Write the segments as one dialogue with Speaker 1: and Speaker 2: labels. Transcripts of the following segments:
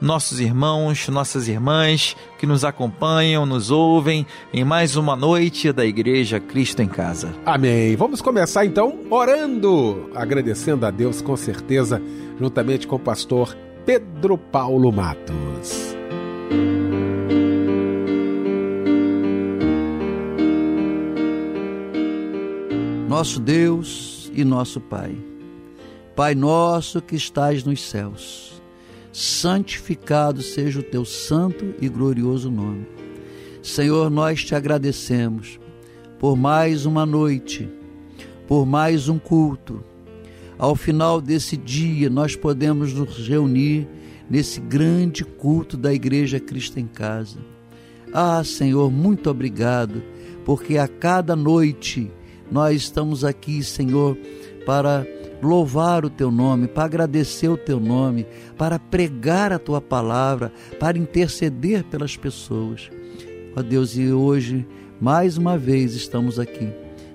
Speaker 1: nossos irmãos, nossas irmãs que nos acompanham, nos ouvem em mais uma noite da Igreja Cristo em Casa.
Speaker 2: Amém. Vamos começar então orando, agradecendo a Deus com certeza, juntamente com o pastor Pedro Paulo Matos.
Speaker 3: Nosso Deus e nosso Pai, Pai nosso que estás nos céus santificado seja o teu santo e glorioso nome. Senhor, nós te agradecemos por mais uma noite, por mais um culto. Ao final desse dia, nós podemos nos reunir nesse grande culto da Igreja Cristo em Casa. Ah, Senhor, muito obrigado, porque a cada noite nós estamos aqui, Senhor, para louvar o teu nome, para agradecer o teu nome, para pregar a tua palavra, para interceder pelas pessoas. Ó Deus, e hoje, mais uma vez, estamos aqui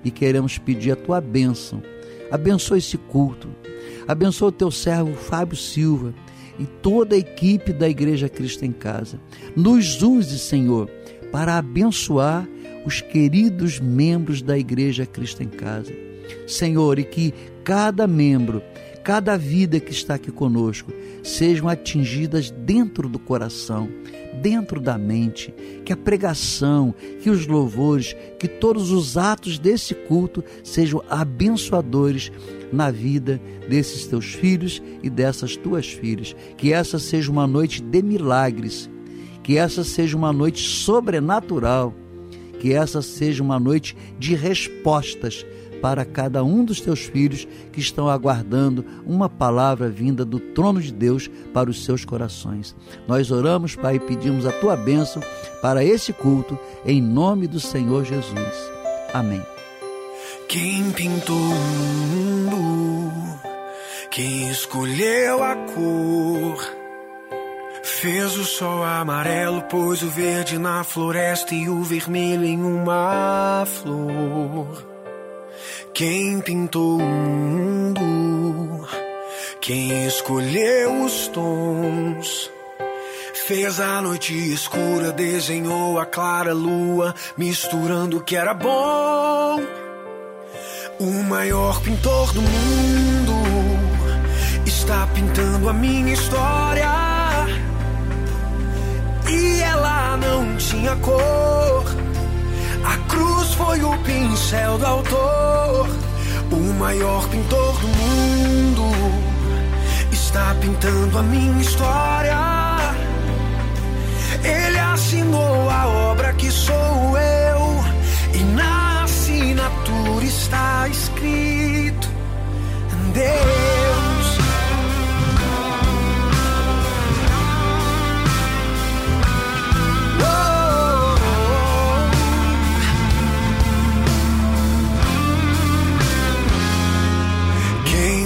Speaker 3: e queremos pedir a tua bênção. Abençoa esse culto, abençoa o teu servo Fábio Silva e toda a equipe da Igreja Cristo em Casa. Nos use, Senhor, para abençoar os queridos membros da Igreja Cristo em Casa. Senhor, e que cada membro, cada vida que está aqui conosco, sejam atingidas dentro do coração, dentro da mente, que a pregação, que os louvores, que todos os atos desse culto sejam abençoadores na vida desses teus filhos e dessas tuas filhas. Que essa seja uma noite de milagres, que essa seja uma noite sobrenatural, que essa seja uma noite de respostas para cada um dos teus filhos que estão aguardando uma palavra vinda do trono de Deus para os seus corações. Nós oramos, Pai, e pedimos a tua bênção para esse culto, em nome do Senhor Jesus. Amém.
Speaker 4: Quem pintou o mundo, quem escolheu a cor. Fez o sol amarelo, pôs o verde na floresta e o vermelho em uma flor. Quem pintou o mundo, quem escolheu os tons, fez a noite escura, desenhou a clara lua, misturando o que era bom. O maior pintor do mundo está pintando a minha história. E ela não tinha cor a cruz foi o pincel do autor, o maior pintor do mundo. Está pintando a minha história. Ele assinou a obra que sou eu, e na assinatura está escrito: Deus.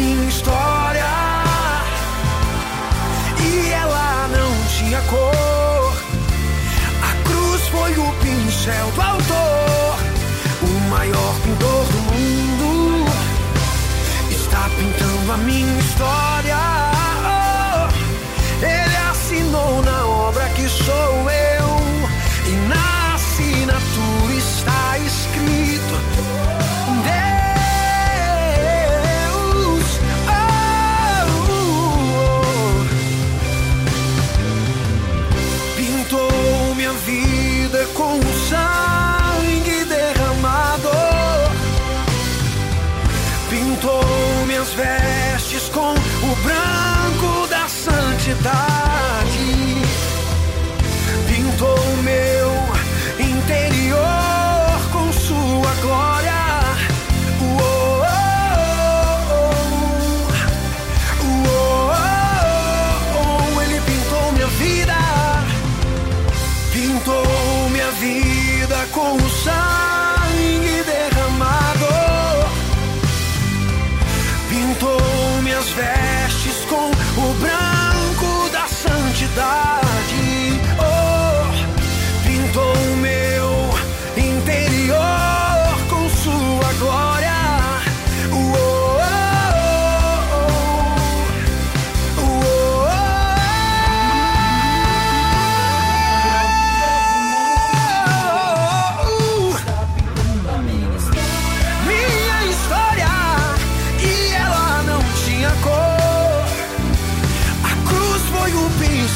Speaker 4: Minha história. E ela não tinha cor. A cruz foi o pincel do autor. O maior pintor do mundo está pintando a minha história.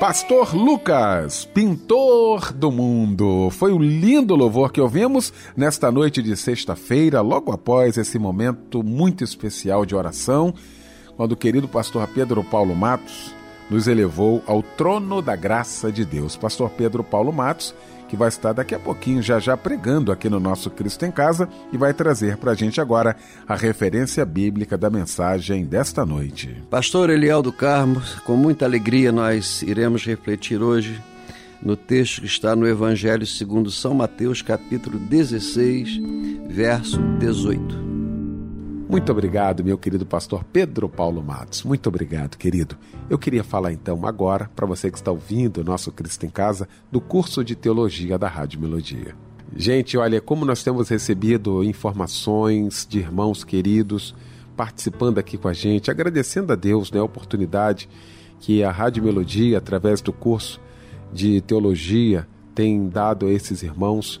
Speaker 2: Pastor Lucas, pintor do mundo. Foi um lindo louvor que ouvimos nesta noite de sexta-feira, logo após esse momento muito especial de oração, quando o querido pastor Pedro Paulo Matos nos elevou ao trono da graça de Deus. Pastor Pedro Paulo Matos, que vai estar daqui a pouquinho já já pregando aqui no nosso Cristo em Casa e vai trazer para a gente agora a referência bíblica da mensagem desta noite.
Speaker 3: Pastor Eliel do Carmo, com muita alegria nós iremos refletir hoje no texto que está no Evangelho segundo São Mateus, capítulo 16, verso 18.
Speaker 2: Muito obrigado, meu querido pastor Pedro Paulo Matos. Muito obrigado, querido. Eu queria falar então agora, para você que está ouvindo o nosso Cristo em Casa, do curso de teologia da Rádio Melodia. Gente, olha, como nós temos recebido informações de irmãos queridos participando aqui com a gente, agradecendo a Deus né, a oportunidade que a Rádio Melodia, através do curso de teologia, tem dado a esses irmãos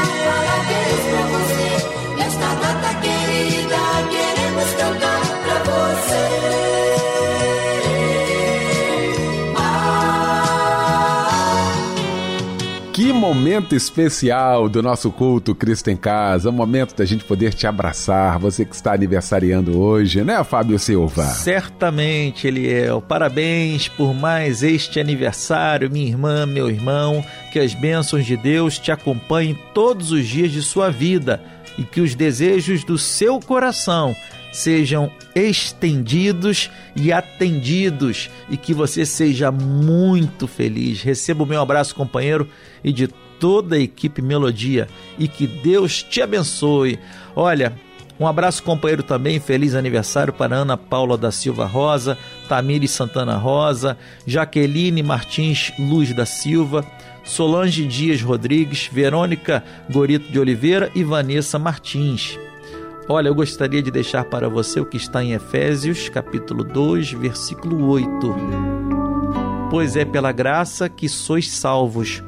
Speaker 2: Momento especial do nosso culto Cristo em Casa, um momento da gente poder te abraçar, você que está aniversariando hoje, né, Fábio Silva?
Speaker 1: Certamente, Eliel. Parabéns por mais este aniversário, minha irmã, meu irmão. Que as bênçãos de Deus te acompanhem todos os dias de sua vida e que os desejos do seu coração sejam estendidos e atendidos e que você seja muito feliz. Receba o meu abraço, companheiro, e de toda a equipe Melodia e que Deus te abençoe. Olha, um abraço, companheiro, também. Feliz aniversário para Ana Paula da Silva Rosa, Tamiri Santana Rosa, Jaqueline Martins Luz da Silva, Solange Dias Rodrigues, Verônica Gorito de Oliveira e Vanessa Martins. Olha, eu gostaria de deixar para você o que está em Efésios, capítulo 2, versículo 8. Pois é pela graça que sois salvos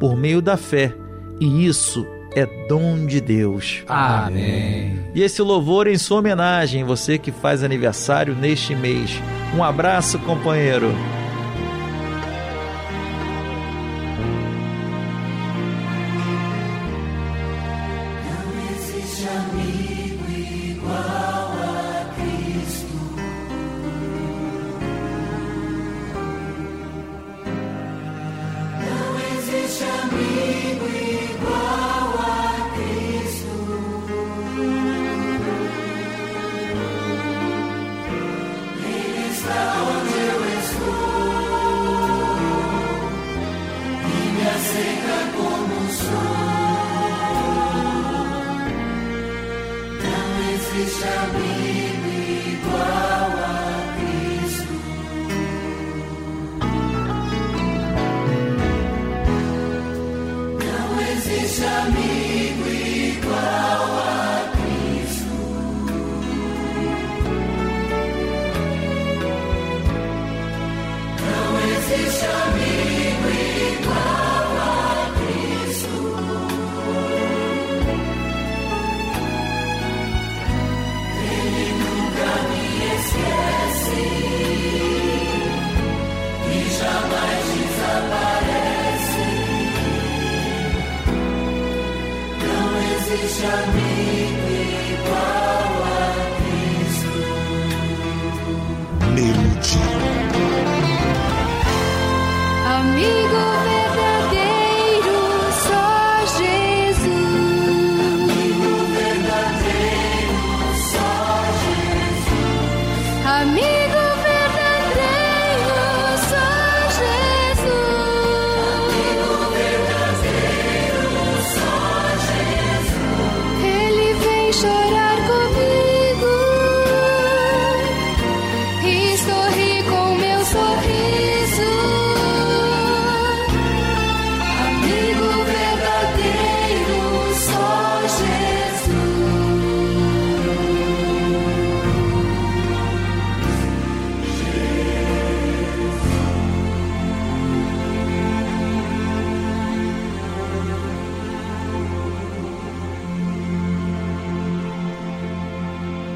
Speaker 1: por meio da fé, e isso é dom de Deus.
Speaker 5: Amém.
Speaker 1: E esse louvor em sua homenagem, você que faz aniversário neste mês. Um abraço, companheiro.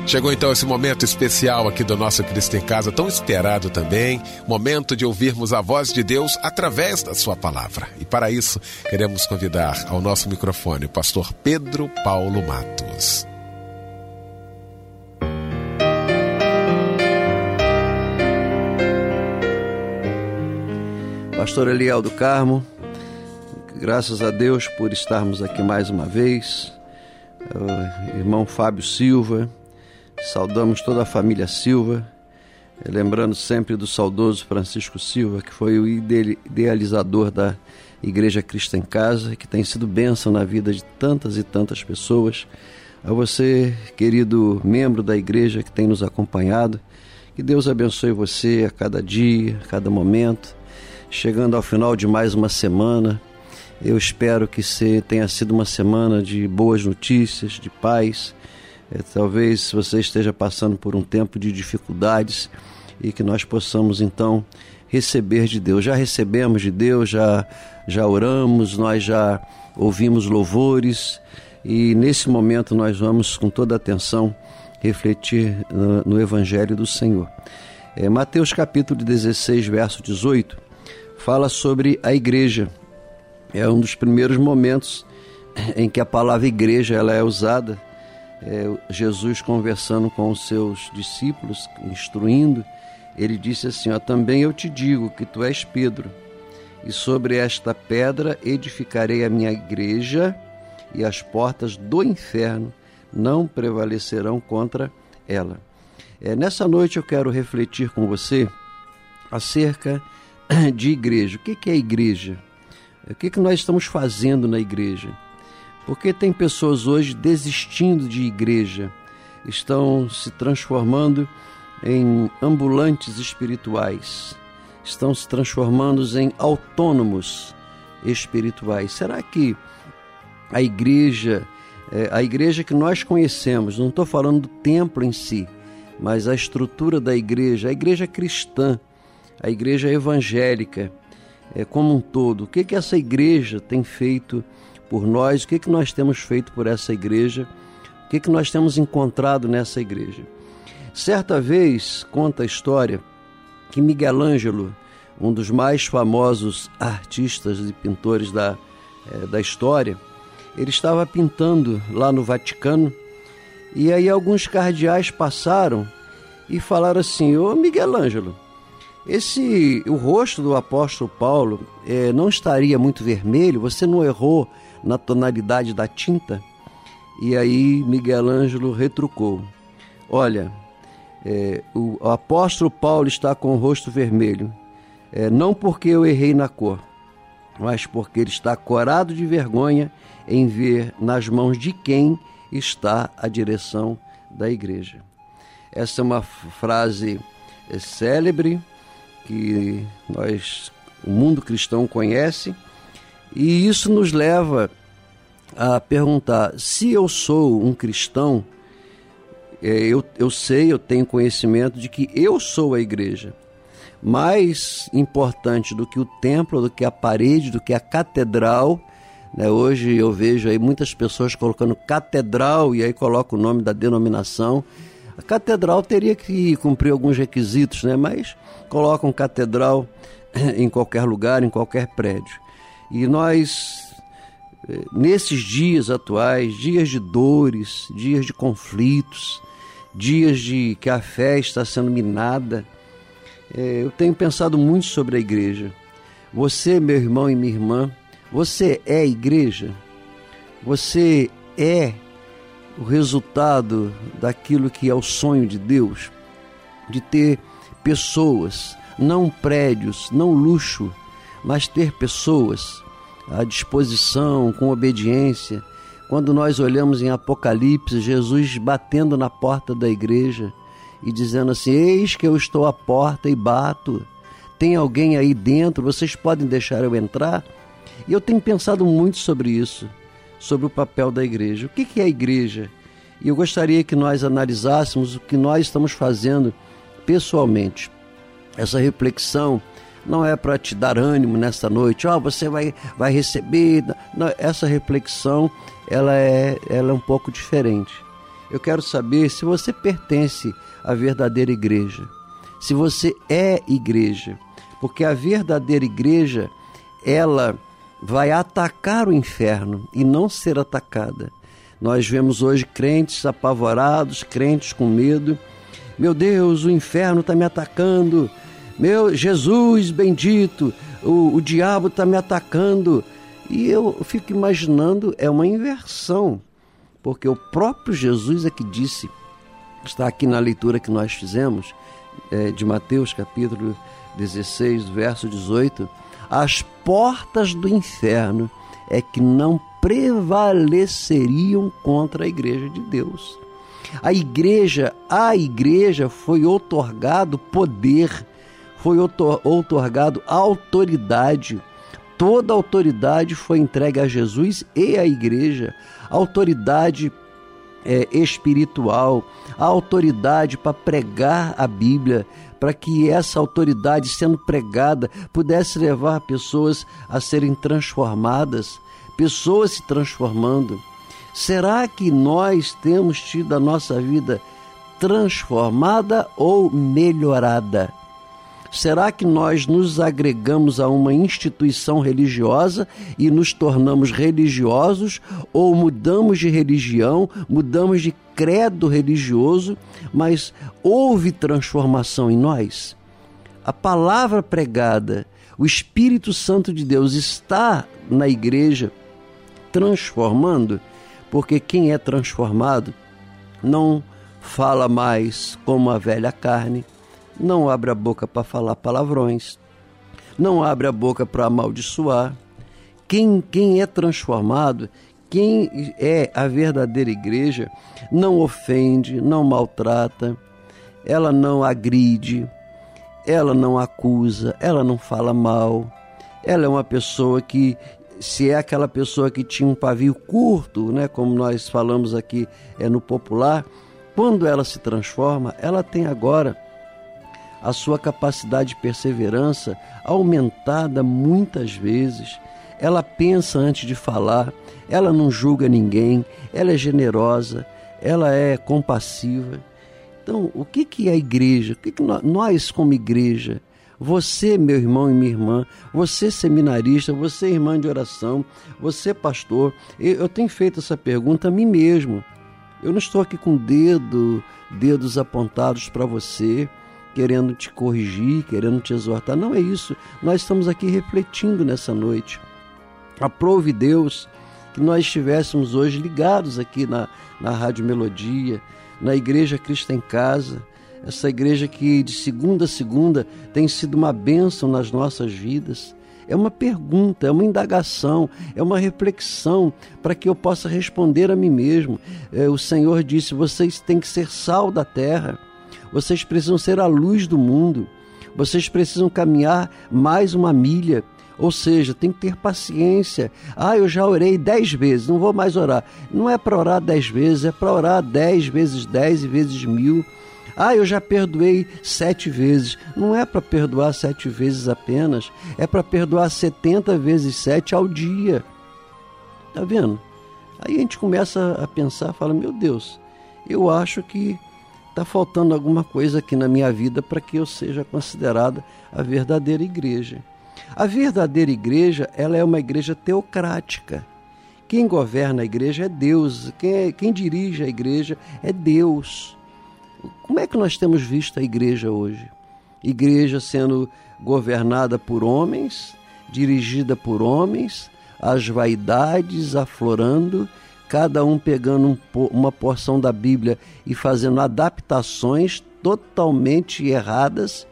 Speaker 2: Chegou então esse momento especial aqui do nosso Cristo em Casa, tão esperado também, momento de ouvirmos a voz de Deus através da sua palavra. E para isso, queremos convidar ao nosso microfone o pastor Pedro Paulo Matos.
Speaker 3: Pastor Eliel do Carmo, graças a Deus por estarmos aqui mais uma vez. O irmão Fábio Silva, Saudamos toda a família Silva, lembrando sempre do saudoso Francisco Silva, que foi o idealizador da Igreja Cristo em Casa, que tem sido bênção na vida de tantas e tantas pessoas. A você, querido membro da igreja que tem nos acompanhado, Que Deus abençoe você a cada dia, a cada momento. Chegando ao final de mais uma semana, eu espero que tenha sido uma semana de boas notícias, de paz. É, talvez você esteja passando por um tempo de dificuldades e que nós possamos então receber de Deus. Já recebemos de Deus, já já oramos, nós já ouvimos louvores e nesse momento nós vamos com toda atenção refletir no, no Evangelho do Senhor. É, Mateus capítulo 16, verso 18, fala sobre a igreja. É um dos primeiros momentos em que a palavra igreja ela é usada. É, Jesus conversando com os seus discípulos, instruindo, ele disse assim: ó, Também eu te digo que tu és Pedro, e sobre esta pedra edificarei a minha igreja, e as portas do inferno não prevalecerão contra ela. É, nessa noite eu quero refletir com você acerca de igreja. O que é igreja? O que, que nós estamos fazendo na igreja? Porque tem pessoas hoje desistindo de igreja, estão se transformando em ambulantes espirituais, estão se transformando em autônomos espirituais. Será que a igreja é, a igreja que nós conhecemos, não estou falando do templo em si, mas a estrutura da igreja, a igreja cristã, a igreja evangélica, é, como um todo. O que, que essa igreja tem feito por nós? O que, que nós temos feito por essa igreja? O que, que nós temos encontrado nessa igreja? Certa vez, conta a história que Miguel Ângelo, um dos mais famosos artistas e pintores da, é, da história, ele estava pintando lá no Vaticano e aí alguns cardeais passaram e falaram assim: Ô Miguel Ângelo, esse o rosto do apóstolo Paulo é, não estaria muito vermelho? Você não errou na tonalidade da tinta? E aí Miguel Ângelo retrucou: Olha, é, o, apóstolo Paulo está com o rosto vermelho, é, não porque eu errei na cor, mas porque ele está corado de vergonha em ver nas mãos de quem está a direção da igreja. Essa é uma frase é, célebre que nós, o mundo cristão conhece, e isso nos leva a perguntar: se eu sou um cristão, é, eu, eu sei, eu tenho conhecimento de que eu sou a igreja. Mais importante do que o templo, do que a parede, do que a catedral, né? Hoje eu vejo aí muitas pessoas colocando catedral e aí coloca o nome da denominação. A catedral teria que cumprir alguns requisitos, né? mas colocam catedral em qualquer lugar, em qualquer prédio. E nós, eh, nesses dias atuais, dias de dores, dias de conflitos, dias de que a fé está sendo minada, eh, eu tenho pensado muito sobre a igreja. Você, meu irmão e minha irmã, você é igreja? Você é o resultado daquilo que é o sonho de Deus? De ter pessoas, não prédios, não luxo, mas ter pessoas à disposição, com obediência. Quando nós olhamos em Apocalipse, Jesus batendo na porta da igreja e dizendo assim: Eis que eu estou à porta e bato. Tem alguém aí dentro? Vocês podem deixar eu entrar? E eu tenho pensado muito sobre isso, sobre o papel da igreja. O que é a igreja? E eu gostaria que nós analisássemos o que nós estamos fazendo pessoalmente. Essa reflexão não é para te dar ânimo nesta noite, ó, oh, você vai, vai receber. Não, essa reflexão ela é, ela é um pouco diferente. Eu quero saber se você pertence à verdadeira igreja, se você é igreja, porque a verdadeira igreja ela vai atacar o inferno e não ser atacada. Nós vemos hoje crentes apavorados, crentes com medo. Meu Deus, o inferno está me atacando. Meu Jesus bendito, o, o diabo está me atacando. E eu fico imaginando, é uma inversão, porque o próprio Jesus é que disse, está aqui na leitura que nós fizemos, é, de Mateus capítulo 16, verso 18 as portas do inferno é que não prevaleceriam contra a igreja de Deus. A igreja, a igreja foi otorgado poder, foi otorgado autoridade. Toda autoridade foi entregue a Jesus e à igreja. Autoridade é, espiritual, autoridade para pregar a Bíblia, para que essa autoridade, sendo pregada, pudesse levar pessoas a serem transformadas, pessoas se transformando. Será que nós temos tido a nossa vida transformada ou melhorada? Será que nós nos agregamos a uma instituição religiosa e nos tornamos religiosos ou mudamos de religião, mudamos de credo religioso, mas houve transformação em nós? A palavra pregada, o Espírito Santo de Deus está na igreja transformando, porque quem é transformado não fala mais como a velha carne não abre a boca para falar palavrões, não abre a boca para amaldiçoar. Quem, quem é transformado, quem é a verdadeira igreja, não ofende, não maltrata, ela não agride, ela não acusa, ela não fala mal. Ela é uma pessoa que, se é aquela pessoa que tinha um pavio curto, né, como nós falamos aqui é no popular, quando ela se transforma, ela tem agora a sua capacidade de perseverança aumentada muitas vezes. Ela pensa antes de falar, ela não julga ninguém, ela é generosa, ela é compassiva. Então, o que, que é a igreja? O que, que nós, como igreja, você, meu irmão e minha irmã, você seminarista, você irmã de oração, você pastor, eu tenho feito essa pergunta a mim mesmo. Eu não estou aqui com dedo, dedos apontados para você querendo te corrigir, querendo te exortar. Não é isso. Nós estamos aqui refletindo nessa noite. Aprove Deus que nós estivéssemos hoje ligados aqui na, na Rádio Melodia, na Igreja Cristo em Casa, essa igreja que de segunda a segunda tem sido uma bênção nas nossas vidas. É uma pergunta, é uma indagação, é uma reflexão para que eu possa responder a mim mesmo. É, o Senhor disse: vocês têm que ser sal da terra. Vocês precisam ser a luz do mundo. Vocês precisam caminhar mais uma milha. Ou seja, tem que ter paciência. Ah, eu já orei dez vezes, não vou mais orar. Não é para orar dez vezes, é para orar dez vezes dez e vezes mil. Ah, eu já perdoei sete vezes. Não é para perdoar sete vezes apenas, é para perdoar setenta vezes sete ao dia. Tá vendo? Aí a gente começa a pensar, fala, meu Deus, eu acho que está faltando alguma coisa aqui na minha vida para que eu seja considerada a verdadeira igreja. A verdadeira igreja, ela é uma igreja teocrática. Quem governa a igreja é Deus, quem, é, quem dirige a igreja é Deus. Como é que nós temos visto a igreja hoje? Igreja sendo governada por homens, dirigida por homens, as vaidades aflorando cada um pegando um, uma porção da Bíblia e fazendo adaptações totalmente erradas,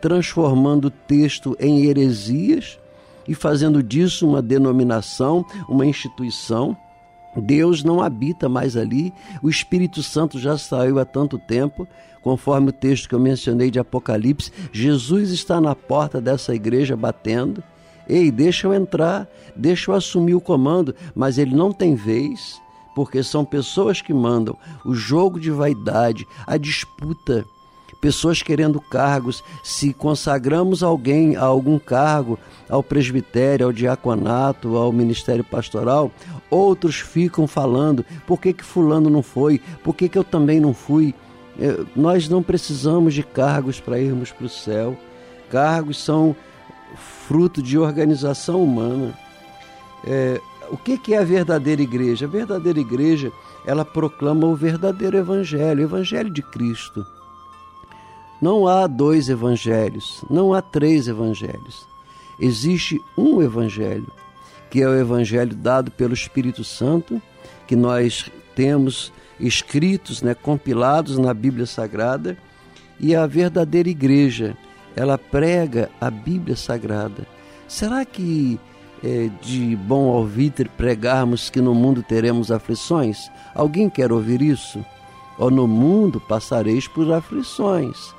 Speaker 3: transformando o texto em heresias e fazendo disso uma denominação, uma instituição. Deus não habita mais ali, o Espírito Santo já saiu há tanto tempo, conforme o texto que eu mencionei de Apocalipse. Jesus está na porta dessa igreja batendo. Ei, deixa eu entrar, deixa eu assumir o comando, mas ele não tem vez, porque são pessoas que mandam o jogo de vaidade, a disputa, pessoas querendo cargos. Se consagramos alguém a algum cargo, ao presbitério, ao diaconato, ao ministério pastoral, outros ficam falando: por que, que Fulano não foi? Por que, que eu também não fui? É, nós não precisamos de cargos para irmos para o céu. Cargos são fruto de organização humana. É, o que, que é a verdadeira igreja? A verdadeira igreja, ela proclama o verdadeiro evangelho, o evangelho de Cristo. Não há dois evangelhos, não há três evangelhos. Existe um evangelho, que é o evangelho dado pelo Espírito Santo, que nós temos escritos, né, compilados na Bíblia Sagrada, e a verdadeira igreja, ela prega a Bíblia Sagrada. Será que é de bom ouvir pregarmos que no mundo teremos aflições? Alguém quer ouvir isso? ou no mundo passareis por aflições.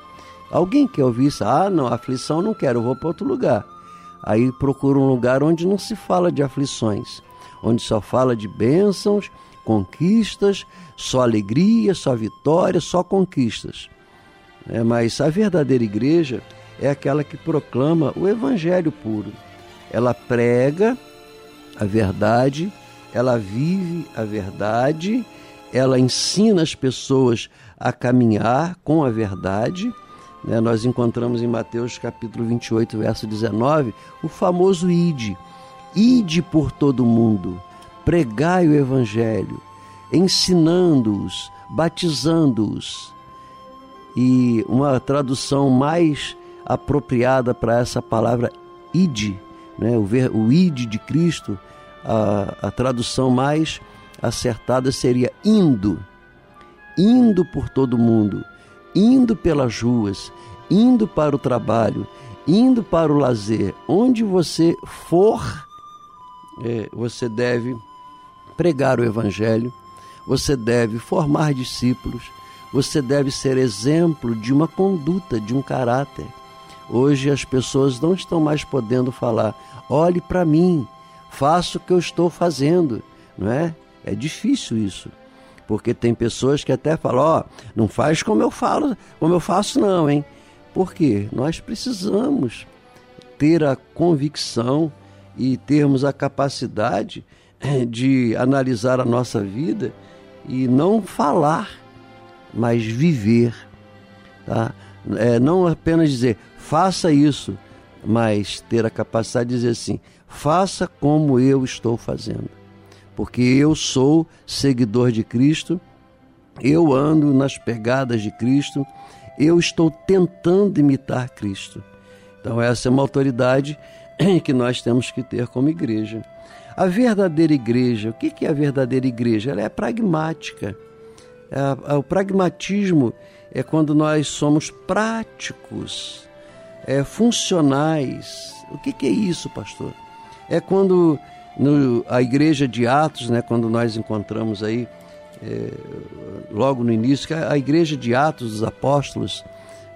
Speaker 3: Alguém quer ouvir isso? Ah, não, aflição não quero, vou para outro lugar. Aí procura um lugar onde não se fala de aflições, onde só fala de bênçãos, conquistas, só alegria, só vitória, só conquistas. É, mas a verdadeira igreja é aquela que proclama o evangelho puro. Ela prega a verdade, ela vive a verdade, ela ensina as pessoas a caminhar com a verdade. Né? Nós encontramos em Mateus capítulo 28, verso 19, o famoso ide. Ide por todo o mundo, pregai o evangelho, ensinando-os, batizando-os. E uma tradução mais apropriada para essa palavra ide, né? o, ver, o ide de Cristo, a, a tradução mais acertada seria indo, indo por todo mundo, indo pelas ruas, indo para o trabalho, indo para o lazer, onde você for, é, você deve pregar o Evangelho, você deve formar discípulos, você deve ser exemplo de uma conduta, de um caráter. Hoje as pessoas não estão mais podendo falar: olhe para mim, faça o que eu estou fazendo, não é? É difícil isso. Porque tem pessoas que até falam, ó, oh, não faz como eu falo, como eu faço não, hein? Por quê? Nós precisamos ter a convicção e termos a capacidade de analisar a nossa vida e não falar, mas viver. Tá? É, não apenas dizer faça isso, mas ter a capacidade de dizer assim: faça como eu estou fazendo. Porque eu sou seguidor de Cristo, eu ando nas pegadas de Cristo, eu estou tentando imitar Cristo. Então, essa é uma autoridade que nós temos que ter como igreja. A verdadeira igreja, o que é a verdadeira igreja? Ela é pragmática. É, o pragmatismo é quando nós somos práticos, é, funcionais. O que, que é isso, pastor? É quando no, a igreja de Atos, né, quando nós encontramos aí, é, logo no início, que a, a igreja de Atos dos Apóstolos,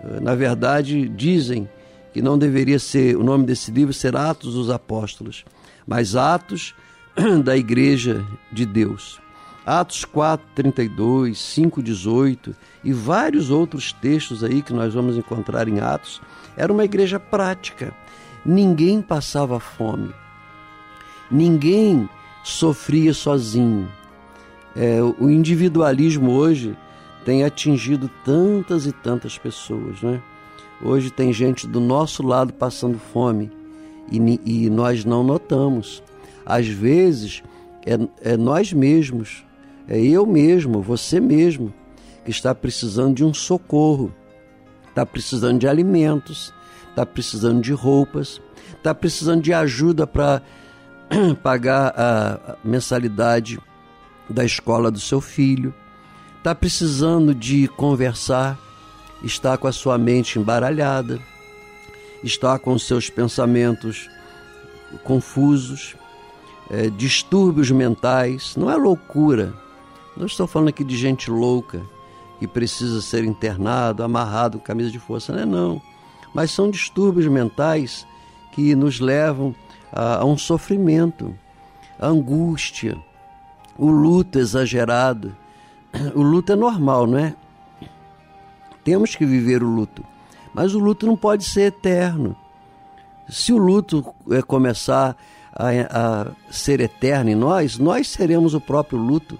Speaker 3: é, na verdade, dizem que não deveria ser, o nome desse livro ser Atos dos Apóstolos, mas Atos da Igreja de Deus. Atos 4, 32, 5, 18 e vários outros textos aí que nós vamos encontrar em Atos, era uma igreja prática. Ninguém passava fome. Ninguém sofria sozinho. É, o individualismo hoje tem atingido tantas e tantas pessoas, né? Hoje tem gente do nosso lado passando fome e, e nós não notamos. Às vezes é, é nós mesmos, é eu mesmo, você mesmo, que está precisando de um socorro, está precisando de alimentos, está precisando de roupas, está precisando de ajuda para pagar a mensalidade da escola do seu filho, está precisando de conversar, está com a sua mente embaralhada, está com seus pensamentos confusos, é, distúrbios mentais, não é loucura. Não estou falando aqui de gente louca que precisa ser internado, amarrado camisa de força, não é não. Mas são distúrbios mentais que nos levam a, a um sofrimento, a angústia, o luto exagerado. O luto é normal, não é? Temos que viver o luto, mas o luto não pode ser eterno. Se o luto é, começar a, a ser eterno em nós, nós seremos o próprio luto.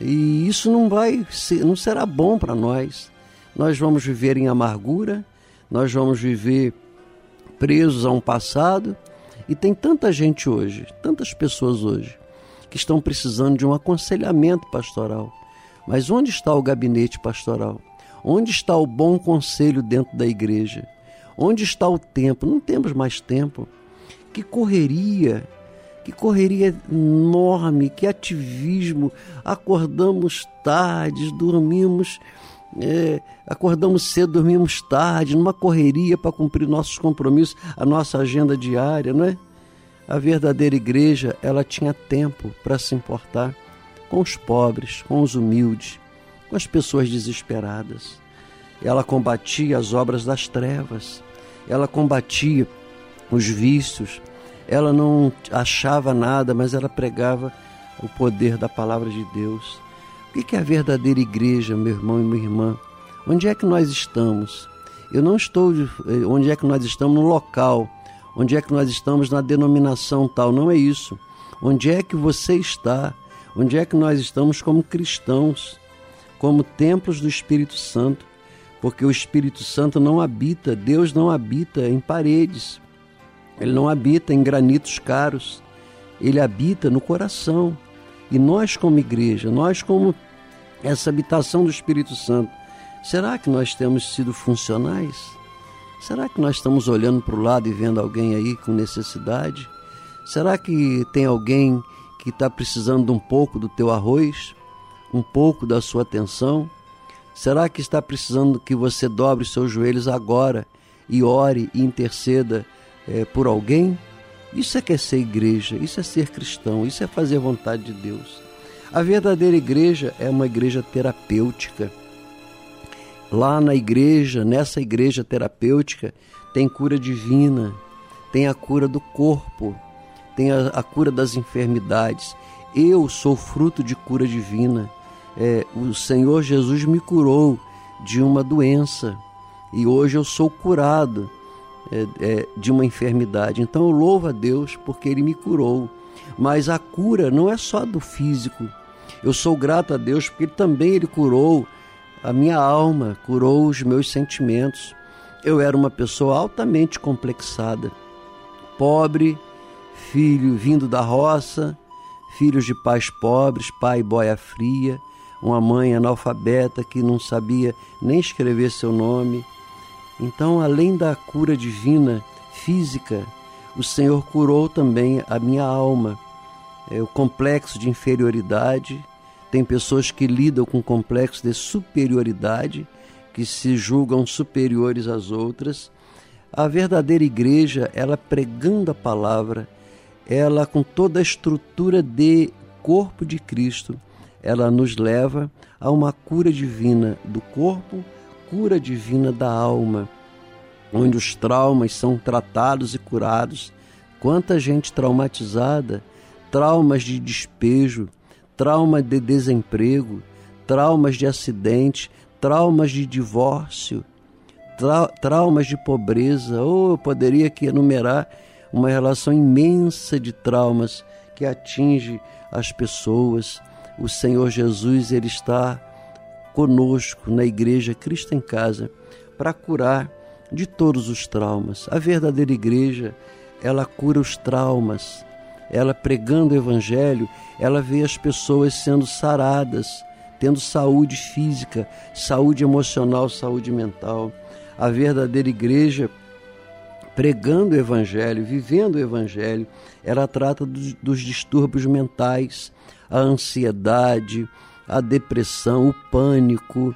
Speaker 3: E isso não vai ser, não será bom para nós. Nós vamos viver em amargura, nós vamos viver presos a um passado. E tem tanta gente hoje, tantas pessoas hoje, que estão precisando de um aconselhamento pastoral. Mas onde está o gabinete pastoral? Onde está o bom conselho dentro da igreja? Onde está o tempo? Não temos mais tempo. Que correria, que correria enorme, que ativismo. Acordamos tarde, dormimos é, acordamos cedo, dormimos tarde, numa correria para cumprir nossos compromissos, a nossa agenda diária, não é? A verdadeira igreja, ela tinha tempo para se importar com os pobres, com os humildes, com as pessoas desesperadas. Ela combatia as obras das trevas, ela combatia os vícios, ela não achava nada, mas ela pregava o poder da palavra de Deus. O que é a verdadeira igreja, meu irmão e minha irmã? Onde é que nós estamos? Eu não estou eh, onde é que nós estamos no local, onde é que nós estamos na denominação tal, não é isso. Onde é que você está? Onde é que nós estamos como cristãos, como templos do Espírito Santo? Porque o Espírito Santo não habita, Deus não habita em paredes, ele não habita em granitos caros, ele habita no coração. E nós, como igreja, nós, como essa habitação do Espírito Santo, será que nós temos sido funcionais? Será que nós estamos olhando para o lado e vendo alguém aí com necessidade? Será que tem alguém que está precisando um pouco do teu arroz? Um pouco da sua atenção? Será que está precisando que você dobre seus joelhos agora e ore e interceda é, por alguém? Isso é que é ser igreja, isso é ser cristão, isso é fazer a vontade de Deus. A verdadeira igreja é uma igreja terapêutica. Lá na igreja, nessa igreja terapêutica, tem cura divina, tem a cura do corpo, tem a, a cura das enfermidades. Eu sou fruto de cura divina. É, o Senhor Jesus me curou de uma doença e hoje eu sou curado de uma enfermidade. Então eu louvo a Deus porque Ele me curou. Mas a cura não é só do físico. Eu sou grato a Deus porque também Ele curou a minha alma, curou os meus sentimentos. Eu era uma pessoa altamente complexada, pobre, filho vindo da roça, filhos de pais pobres, pai boia fria, uma mãe analfabeta que não sabia nem escrever seu nome então, além da cura divina física, o Senhor curou também a minha alma. É, o complexo de inferioridade. Tem pessoas que lidam com complexo de superioridade, que se julgam superiores às outras. A verdadeira igreja, ela pregando a palavra, ela com toda a estrutura de corpo de Cristo, ela nos leva a uma cura divina do corpo cura divina da alma, onde os traumas são tratados e curados. Quanta gente traumatizada, traumas de despejo, trauma de desemprego, traumas de acidente, traumas de divórcio, tra traumas de pobreza. Ou oh, eu poderia aqui enumerar uma relação imensa de traumas que atinge as pessoas. O Senhor Jesus ele está conosco na igreja Cristo em Casa para curar de todos os traumas. A verdadeira igreja, ela cura os traumas. Ela pregando o evangelho, ela vê as pessoas sendo saradas, tendo saúde física, saúde emocional, saúde mental. A verdadeira igreja pregando o evangelho, vivendo o evangelho, ela trata dos, dos distúrbios mentais, a ansiedade, a depressão, o pânico,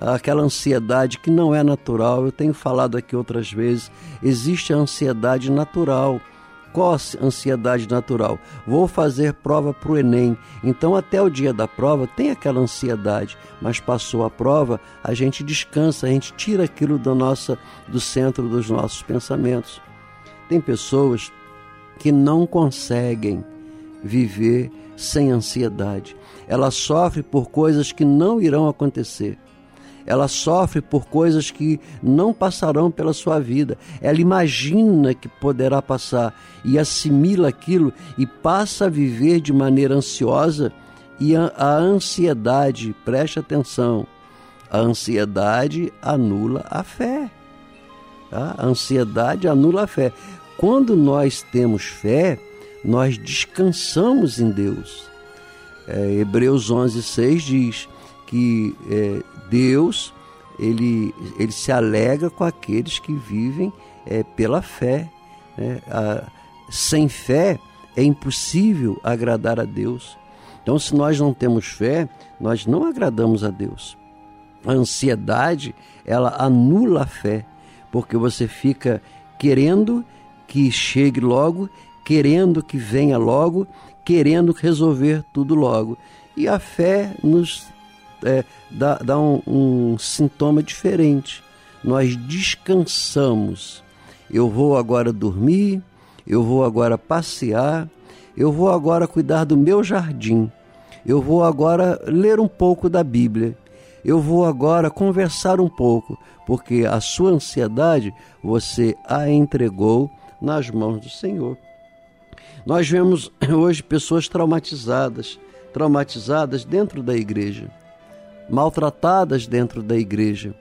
Speaker 3: aquela ansiedade que não é natural. Eu tenho falado aqui outras vezes, existe a ansiedade natural. Qual a ansiedade natural? Vou fazer prova para o Enem. Então, até o dia da prova, tem aquela ansiedade, mas passou a prova, a gente descansa, a gente tira aquilo da nossa, do centro dos nossos pensamentos. Tem pessoas que não conseguem viver sem ansiedade ela sofre por coisas que não irão acontecer. Ela sofre por coisas que não passarão pela sua vida. Ela imagina que poderá passar e assimila aquilo e passa a viver de maneira ansiosa. E a, ansiedade, preste atenção, a ansiedade anula a fé. Tá? A ansiedade anula a fé. Quando nós temos fé, nós descansamos em Deus. É, Hebreus 11, 6 diz que é, Deus ele, ele se alegra com aqueles que vivem é, pela fé. Né? A, sem fé é impossível agradar a Deus. Então, se nós não temos fé, nós não agradamos a Deus. A ansiedade, ela anula a fé, porque você fica querendo que chegue logo, querendo que venha logo, querendo resolver tudo logo. E a fé nos é, dá, dá um, um sintoma diferente. Nós descansamos. Eu vou agora dormir, eu vou agora passear, eu vou agora cuidar do meu jardim, eu vou agora ler um pouco da Bíblia, eu vou agora conversar um pouco, porque a sua ansiedade você a entregou nas mãos do Senhor. Nós vemos hoje pessoas traumatizadas, traumatizadas dentro da igreja, maltratadas dentro da igreja.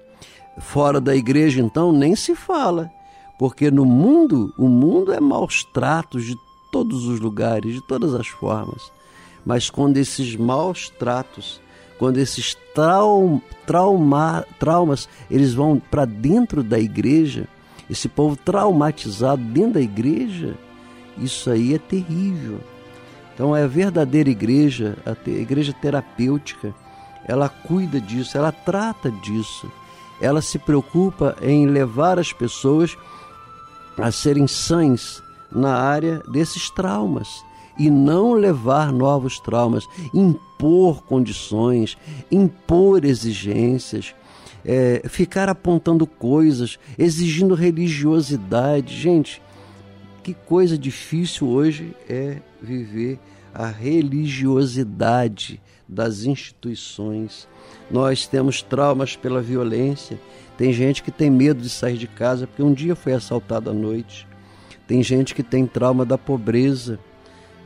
Speaker 3: Fora da igreja, então, nem se fala, porque no mundo, o mundo é maus tratos de todos os lugares, de todas as formas. Mas quando esses maus tratos, quando esses traum, trauma, traumas, eles vão para dentro da igreja, esse povo traumatizado dentro da igreja, isso aí é terrível. Então, é a verdadeira igreja, a igreja terapêutica, ela cuida disso, ela trata disso, ela se preocupa em levar as pessoas a serem sãs na área desses traumas e não levar novos traumas, impor condições, impor exigências, é, ficar apontando coisas, exigindo religiosidade. Gente, que coisa difícil hoje é viver a religiosidade das instituições. Nós temos traumas pela violência. Tem gente que tem medo de sair de casa porque um dia foi assaltado à noite. Tem gente que tem trauma da pobreza,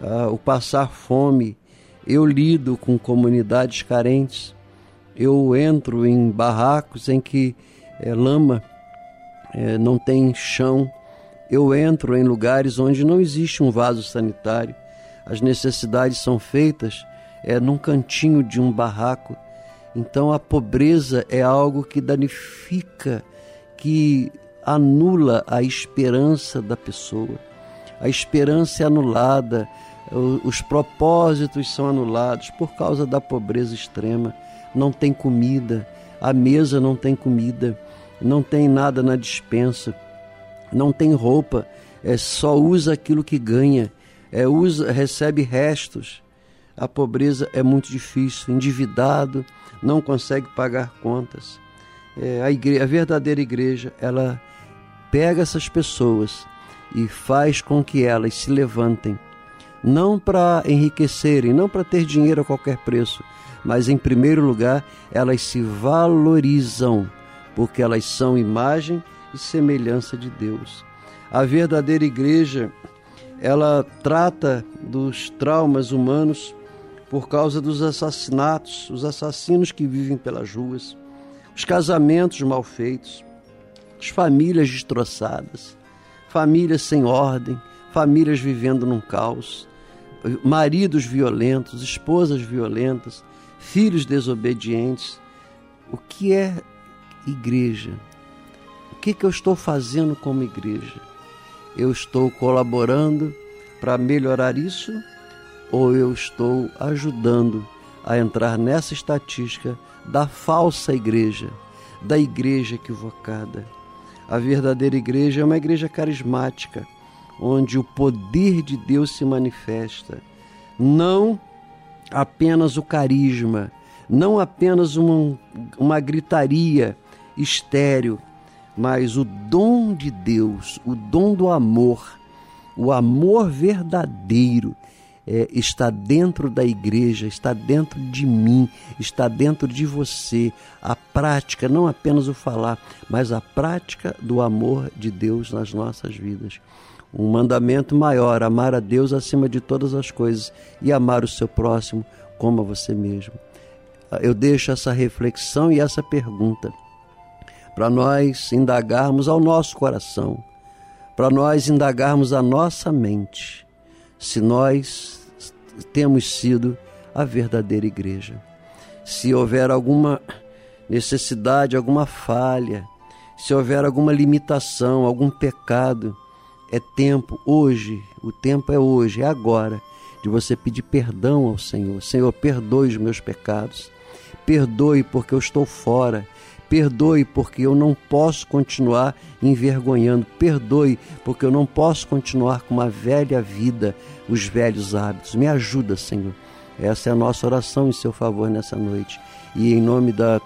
Speaker 3: ah, o passar fome. Eu lido com comunidades carentes. Eu entro em barracos em que é lama, é, não tem chão, eu entro em lugares onde não existe um vaso sanitário. As necessidades são feitas é num cantinho de um barraco. Então a pobreza é algo que danifica, que anula a esperança da pessoa. A esperança é anulada, os propósitos são anulados por causa da pobreza extrema. Não tem comida, a mesa não tem comida, não tem nada na dispensa não tem roupa, é, só usa aquilo que ganha, é, usa, recebe restos. A pobreza é muito difícil, endividado, não consegue pagar contas. É, a, igreja, a verdadeira igreja, ela pega essas pessoas e faz com que elas se levantem, não para enriquecerem, não para ter dinheiro a qualquer preço, mas em primeiro lugar, elas se valorizam, porque elas são imagem e semelhança de Deus. A verdadeira igreja, ela trata dos traumas humanos por causa dos assassinatos, os assassinos que vivem pelas ruas, os casamentos mal feitos, as famílias destroçadas, famílias sem ordem, famílias vivendo num caos, maridos violentos, esposas violentas, filhos desobedientes. O que é igreja? Que, que eu estou fazendo como igreja? Eu estou colaborando para melhorar isso ou eu estou ajudando a entrar nessa estatística da falsa igreja, da igreja equivocada? A verdadeira igreja é uma igreja carismática, onde o poder de Deus se manifesta, não apenas o carisma, não apenas uma, uma gritaria estéreo, mas o dom de Deus, o dom do amor, o amor verdadeiro, é, está dentro da igreja, está dentro de mim, está dentro de você. A prática, não apenas o falar, mas a prática do amor de Deus nas nossas vidas. Um mandamento maior: amar a Deus acima de todas as coisas e amar o seu próximo como a você mesmo. Eu deixo essa reflexão e essa pergunta para nós indagarmos ao nosso coração, para nós indagarmos a nossa mente, se nós temos sido a verdadeira igreja. Se houver alguma necessidade, alguma falha, se houver alguma limitação, algum pecado, é tempo hoje, o tempo é hoje, é agora, de você pedir perdão ao Senhor. Senhor, perdoe os meus pecados, perdoe porque eu estou fora, Perdoe porque eu não posso continuar envergonhando. Perdoe porque eu não posso continuar com uma velha vida, os velhos hábitos. Me ajuda, Senhor, Essa é a nossa oração em seu favor nessa noite. E em nome da,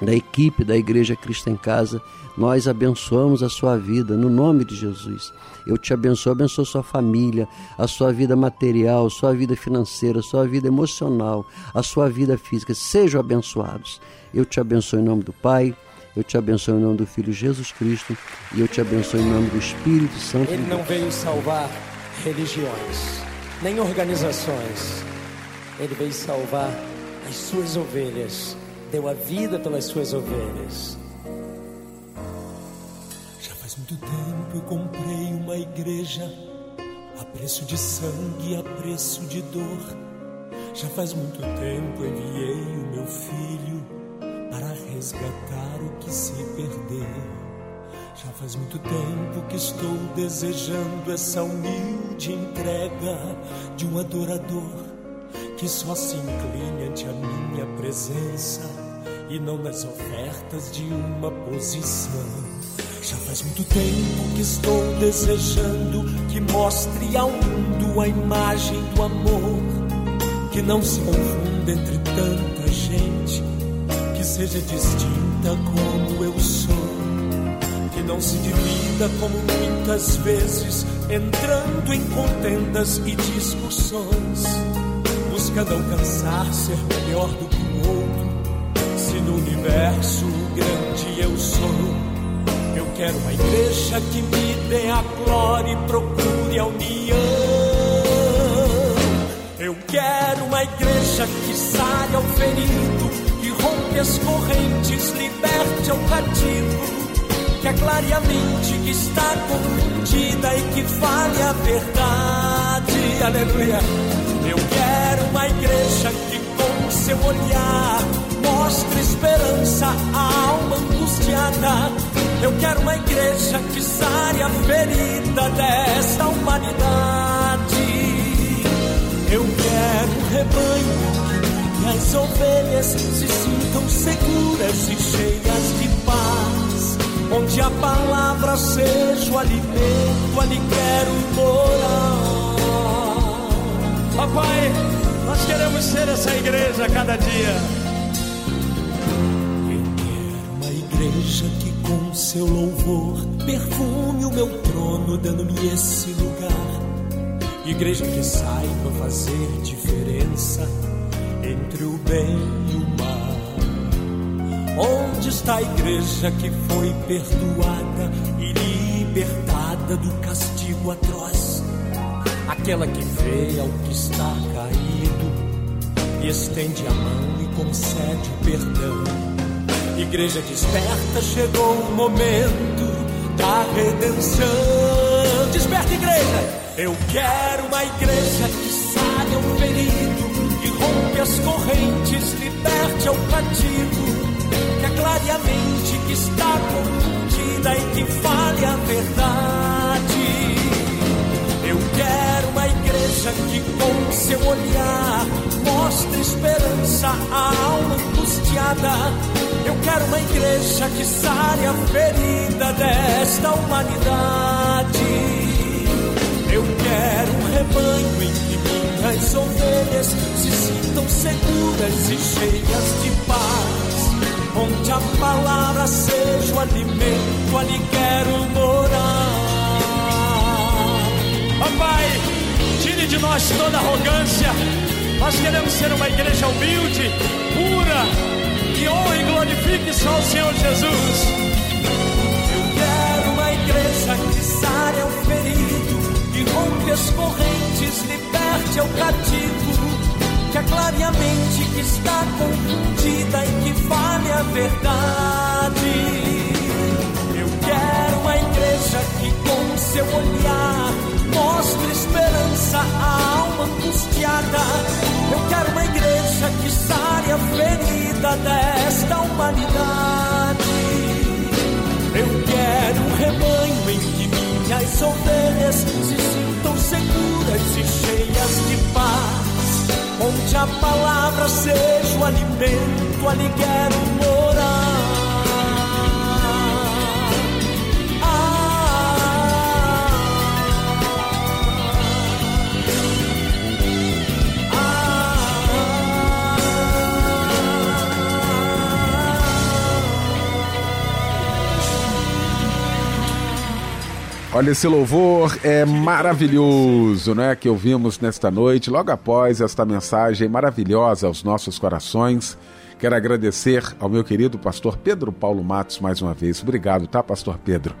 Speaker 3: da equipe da Igreja Cristo em Casa, nós abençoamos a sua vida no nome de Jesus. Eu te abençoo, abençoo sua família, a sua vida material, sua vida financeira, a sua vida emocional, a sua vida física. Sejam abençoados. Eu te abençoo em nome do Pai, eu te abençoo em nome do Filho Jesus Cristo e eu te abençoo em nome do Espírito Santo.
Speaker 6: Ele não veio salvar religiões, nem organizações. Ele veio salvar as suas ovelhas, deu a vida pelas suas ovelhas.
Speaker 7: Já faz muito tempo eu comprei uma igreja a preço de sangue, a preço de dor. Já faz muito tempo enviei o meu filho para resgatar o que se perdeu. Já faz muito tempo que estou desejando essa humilde entrega de um adorador que só se incline ante a minha presença e não nas ofertas de uma posição. Já faz muito tempo que estou desejando que mostre ao mundo a imagem do amor, que não se confunda entre tanta gente, seja distinta como eu sou, que não se divida como muitas vezes, entrando em contendas e discussões, buscando alcançar ser melhor do que o outro, se no universo grande eu sou. Eu quero uma igreja que me dê a glória e procure a união. Eu quero uma igreja que sare ao ferido, as correntes, liberte ao cativo, que aclare a mente que está confundida e que fale a verdade. Aleluia. Eu quero uma igreja que com seu olhar mostre esperança à alma angustiada. Eu quero uma igreja que sare a ferida desta humanidade. Eu quero um rebanho as ovelhas se sintam seguras e cheias de paz. Onde a palavra seja o alimento, ali quero morar.
Speaker 6: Papai, nós queremos ser essa igreja cada dia.
Speaker 7: Eu quero uma igreja que com seu louvor perfume o meu trono, dando-me esse lugar. Igreja que saiba fazer diferença entre o bem e o mal. Onde está a igreja que foi perdoada e libertada do castigo atroz? Aquela que vê ao que está caído e estende a mão e concede o perdão. Igreja desperta, chegou o momento da redenção. Desperta, igreja! Eu quero uma igreja que sare ao ferido, rompe as correntes, liberte ao cativo, que aclare a mente que está confundida e que fale a verdade. Eu quero uma igreja que com seu olhar mostre esperança à alma angustiada. Eu quero uma igreja que sare a ferida desta humanidade. Eu quero um rebanho em que minhas ovelhas se sintam seguras e cheias de paz. Onde a palavra seja o alimento, ali quero morar.
Speaker 6: Papai, tire de nós toda arrogância. Nós queremos ser uma igreja humilde, pura, que honre e glorifique só o Senhor Jesus.
Speaker 7: Eu quero uma igreja que sare ao ferido, que rompe as correntes, liberte ao cativo, que aclare a mente que está confundida e que fale a verdade. Eu quero uma igreja que com seu olhar mostre esperança à alma angustiada. Eu quero uma igreja que sare a ferida desta humanidade. Eu quero um rebanho em que minhas ovelhas Onde a palavra seja o alimento, ali quero morar.
Speaker 2: Olha, esse louvor é maravilhoso, né? Que ouvimos nesta noite, logo após esta mensagem maravilhosa aos nossos corações. Quero agradecer ao meu querido pastor Pedro Paulo Matos mais uma vez. Obrigado, tá, pastor Pedro?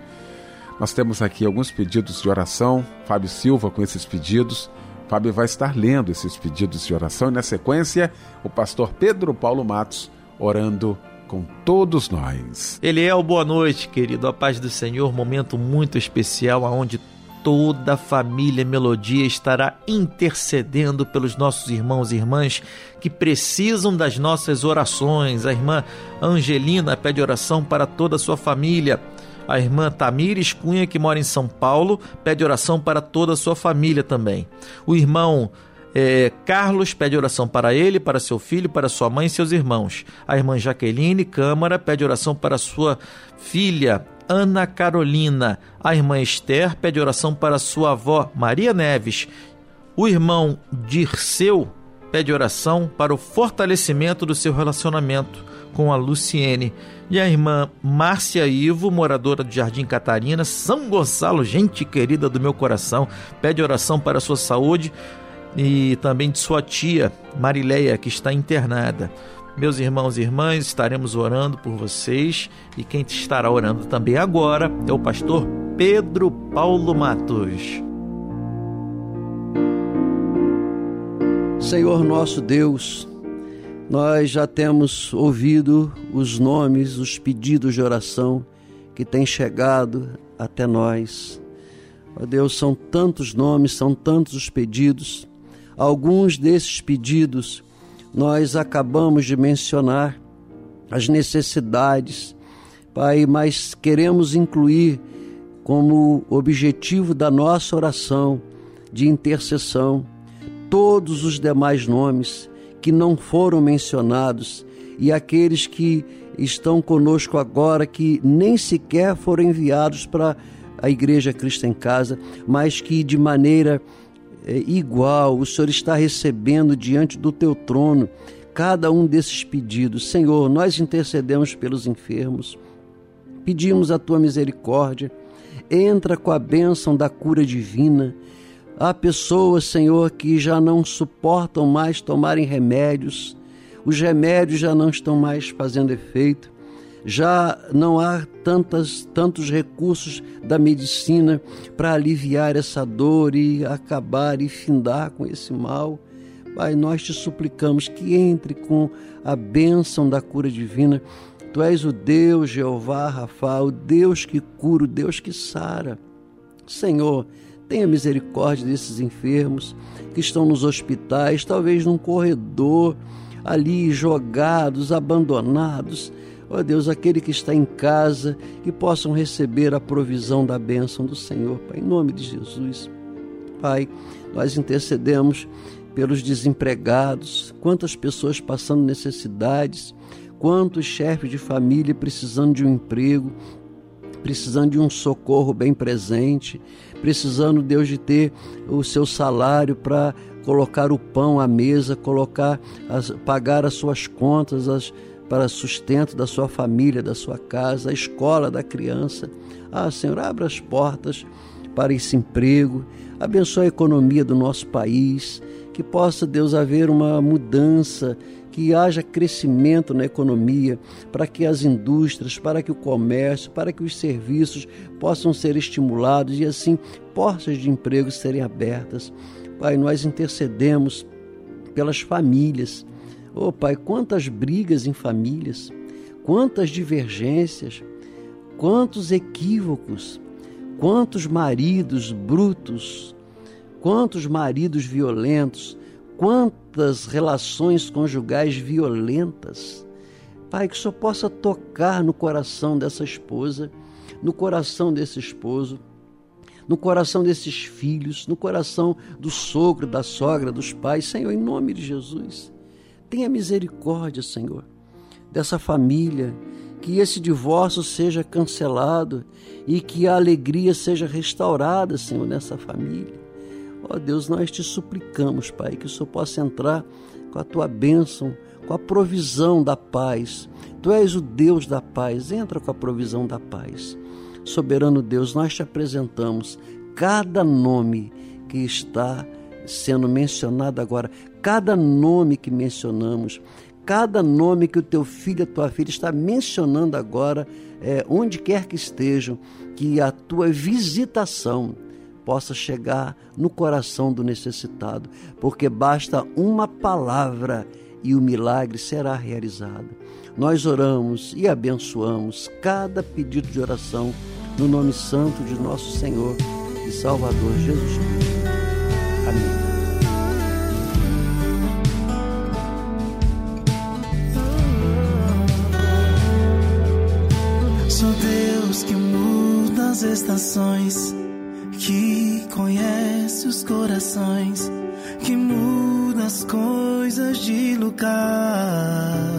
Speaker 2: Nós temos aqui alguns pedidos de oração. Fábio Silva com esses pedidos. Fábio vai estar lendo esses pedidos de oração e, na sequência, o pastor Pedro Paulo Matos orando com todos nós.
Speaker 1: Ele é o boa noite, querido. A paz do Senhor, momento muito especial onde toda a família Melodia estará intercedendo pelos nossos irmãos e irmãs que precisam das nossas orações. A irmã Angelina pede oração para toda a sua família. A irmã Tamires Cunha, que mora em São Paulo, pede oração para toda a sua família também. O irmão é, Carlos pede oração para ele, para seu filho, para sua mãe e seus irmãos. A irmã Jaqueline Câmara pede oração para sua filha Ana Carolina. A irmã Esther pede oração para sua avó Maria Neves. O irmão Dirceu pede oração para o fortalecimento do seu relacionamento com a Luciene. E a irmã Márcia Ivo, moradora do Jardim Catarina, São Gonçalo, gente querida do meu coração, pede oração para sua saúde e também de sua tia Marileia, que está internada. Meus irmãos e irmãs, estaremos orando por vocês e quem estará orando também agora é o pastor Pedro Paulo Matos.
Speaker 3: Senhor nosso Deus, nós já temos ouvido os nomes, os pedidos de oração que têm chegado até nós. Ó Deus, são tantos nomes, são tantos os pedidos. Alguns desses pedidos nós acabamos de mencionar as necessidades, Pai, mas queremos incluir como objetivo da nossa oração de intercessão todos os demais nomes que não foram mencionados e aqueles que estão conosco agora que nem sequer foram enviados para a Igreja Cristo em Casa, mas que de maneira é, igual, o Senhor está recebendo diante do teu trono cada um desses pedidos. Senhor, nós intercedemos pelos enfermos, pedimos a tua misericórdia, entra com a bênção da cura divina. Há pessoas, Senhor, que já não suportam mais tomarem remédios, os remédios já não estão mais fazendo efeito já não há tantas, tantos recursos da medicina para aliviar essa dor e acabar e findar com esse mal. Pai, nós te suplicamos que entre com a bênção da cura divina. Tu és o Deus, Jeová, Rafa, o Deus que cura, o Deus que sara. Senhor, tenha misericórdia desses enfermos que estão nos hospitais, talvez num corredor, ali jogados, abandonados Ó oh Deus, aquele que está em casa, que possam receber a provisão da bênção do Senhor, Pai, em nome de Jesus. Pai, nós intercedemos pelos desempregados, quantas pessoas passando necessidades, quantos chefes de família precisando de um emprego, precisando de um socorro bem presente, precisando, Deus, de ter o seu salário para colocar o pão à mesa, colocar, pagar as suas contas, as, para sustento da sua família, da sua casa, a escola da criança. Ah, Senhor, abra as portas para esse emprego, abençoe a economia do nosso país, que possa, Deus, haver uma mudança, que haja crescimento na economia, para que as indústrias, para que o comércio, para que os serviços possam ser estimulados e assim portas de emprego serem abertas. Pai, nós intercedemos pelas famílias Oh, Pai, quantas brigas em famílias, quantas divergências, quantos equívocos, quantos maridos brutos, quantos maridos violentos, quantas relações conjugais violentas. Pai, que Senhor possa tocar no coração dessa esposa, no coração desse esposo, no coração desses filhos, no coração do sogro, da sogra, dos pais, Senhor, em nome de Jesus. Tenha misericórdia, Senhor, dessa família, que esse divórcio seja cancelado e que a alegria seja restaurada, Senhor, nessa família. Ó oh, Deus, nós te suplicamos, Pai, que o Senhor possa entrar com a tua bênção,
Speaker 5: com a provisão da paz. Tu és o Deus da paz, entra com a provisão da paz. Soberano Deus, nós te apresentamos cada nome que está sendo mencionado agora, cada nome que mencionamos, cada nome que o teu filho, a tua filha está mencionando agora, é, onde quer que estejam, que a tua visitação possa chegar no coração do necessitado, porque basta uma palavra e o milagre será realizado. Nós oramos e abençoamos cada pedido de oração no nome santo de nosso Senhor e Salvador Jesus Cristo. Amém.
Speaker 8: Muda as estações, que conhece os corações, que muda as coisas de lugar.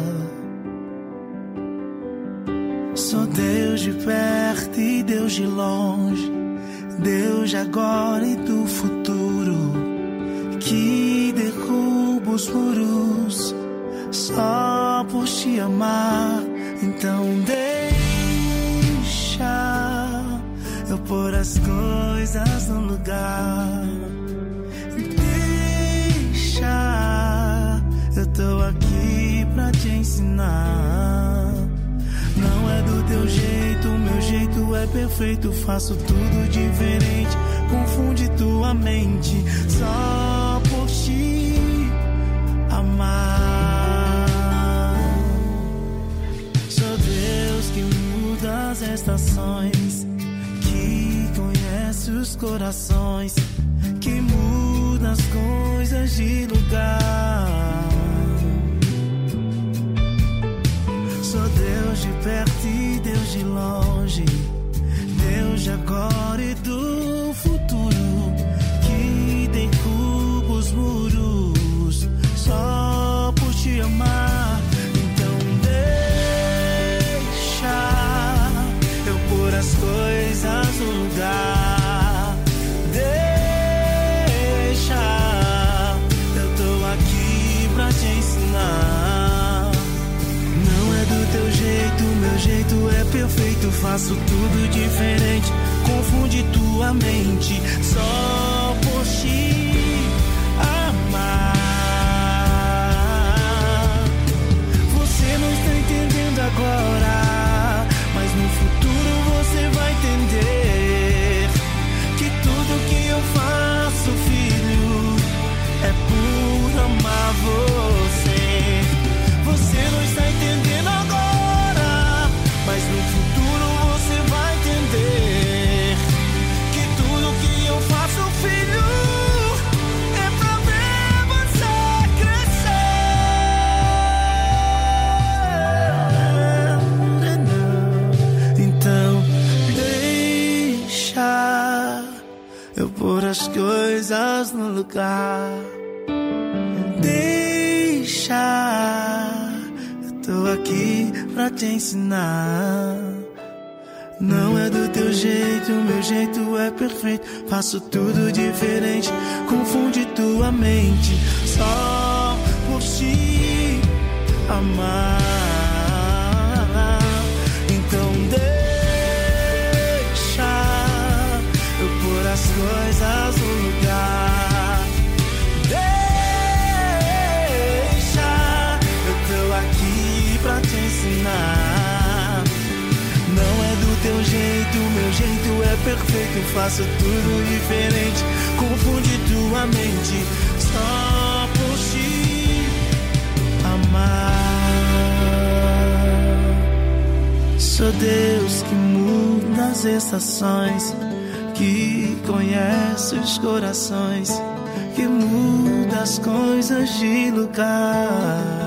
Speaker 8: Sou Deus de perto e Deus de longe, Deus de agora e do futuro, que derruba os muros só por te amar. Então deixa eu pôr as coisas no lugar. Deixa, eu tô aqui pra te ensinar. Não é do teu jeito, meu jeito é perfeito. Faço tudo diferente, confunde tua mente só por te amar. Sou Deus que muda as estações, corações, que muda as coisas de lugar. Sou Deus de perto e Deus de longe, Deus de agora e do jeito é perfeito. Faço tudo diferente, confunde tua mente só por te coisas no lugar. Deixa, eu tô aqui pra te ensinar. Não é do teu jeito, meu jeito é perfeito. Faço tudo diferente, confunde tua mente só por te amar. Teu jeito, meu jeito é perfeito. Faço tudo diferente, confunde tua mente só por te amar. Sou Deus que muda as estações, que conhece os corações, que muda as coisas de lugar.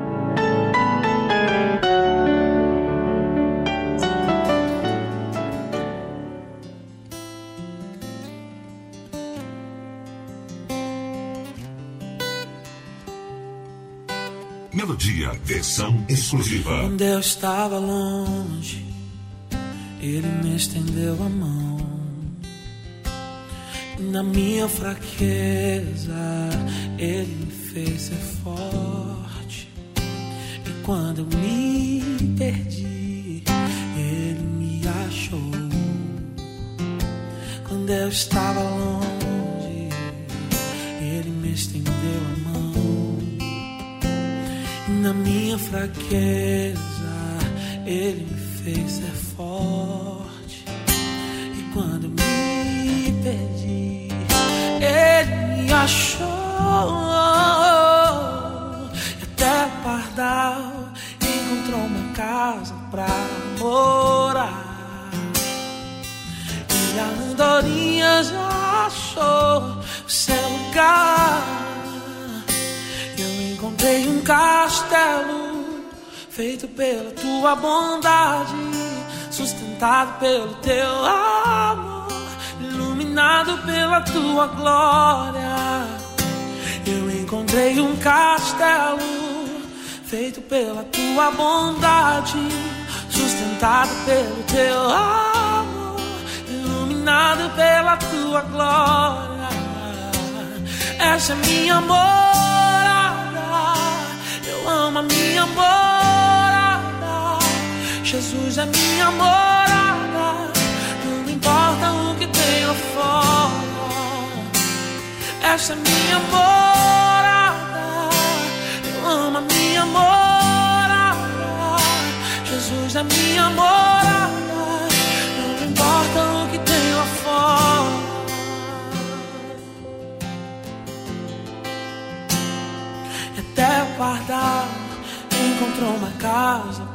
Speaker 5: Melodia, versão exclusiva.
Speaker 9: Quando eu estava longe, Ele me estendeu a mão. Na minha fraqueza, Ele me fez ser forte. E quando eu me perdi, Ele me achou. Quando eu estava longe, minha fraqueza, Ele me fez ser forte. E quando me perdi, Ele me achou. E até o pardal encontrou uma casa pra morar. E a andorinha já achou o seu lugar. Eu encontrei um castelo feito pela tua bondade, sustentado pelo teu amor, iluminado pela tua glória. Eu encontrei um castelo feito pela tua bondade, sustentado pelo teu amor, iluminado pela tua glória. Essa é minha morada, eu amo a minha morada. Jesus é minha morada, não importa o que lá fora. Essa é minha morada, eu amo a minha morada. Jesus é minha morada, não importa o que lá fora. Até o pardal encontrou uma casa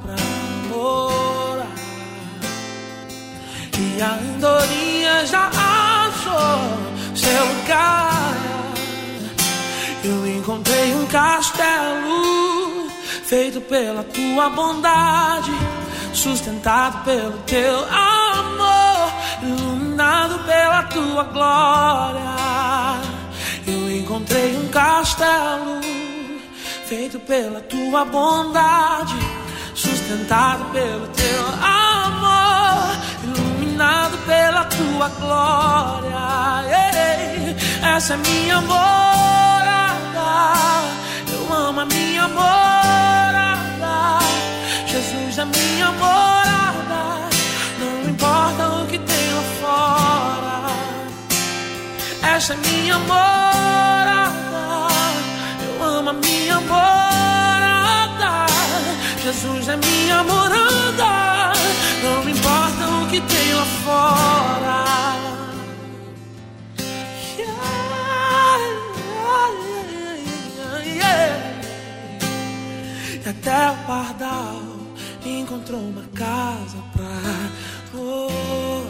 Speaker 9: E a andorinha já achou seu lugar. Eu encontrei um castelo feito pela tua bondade, sustentado pelo teu amor, iluminado pela tua glória. Eu encontrei um castelo feito pela tua bondade, sustentado pelo teu amor, iluminado pela tua glória. Ei, essa é minha morada, eu amo a minha morada. Jesus é minha morada, não importa o que lá fora. Essa é minha morada, eu amo a minha morada. Jesus é minha morada. Não importa o que tem lá fora. E até o pardal encontrou uma casa pra. Oh.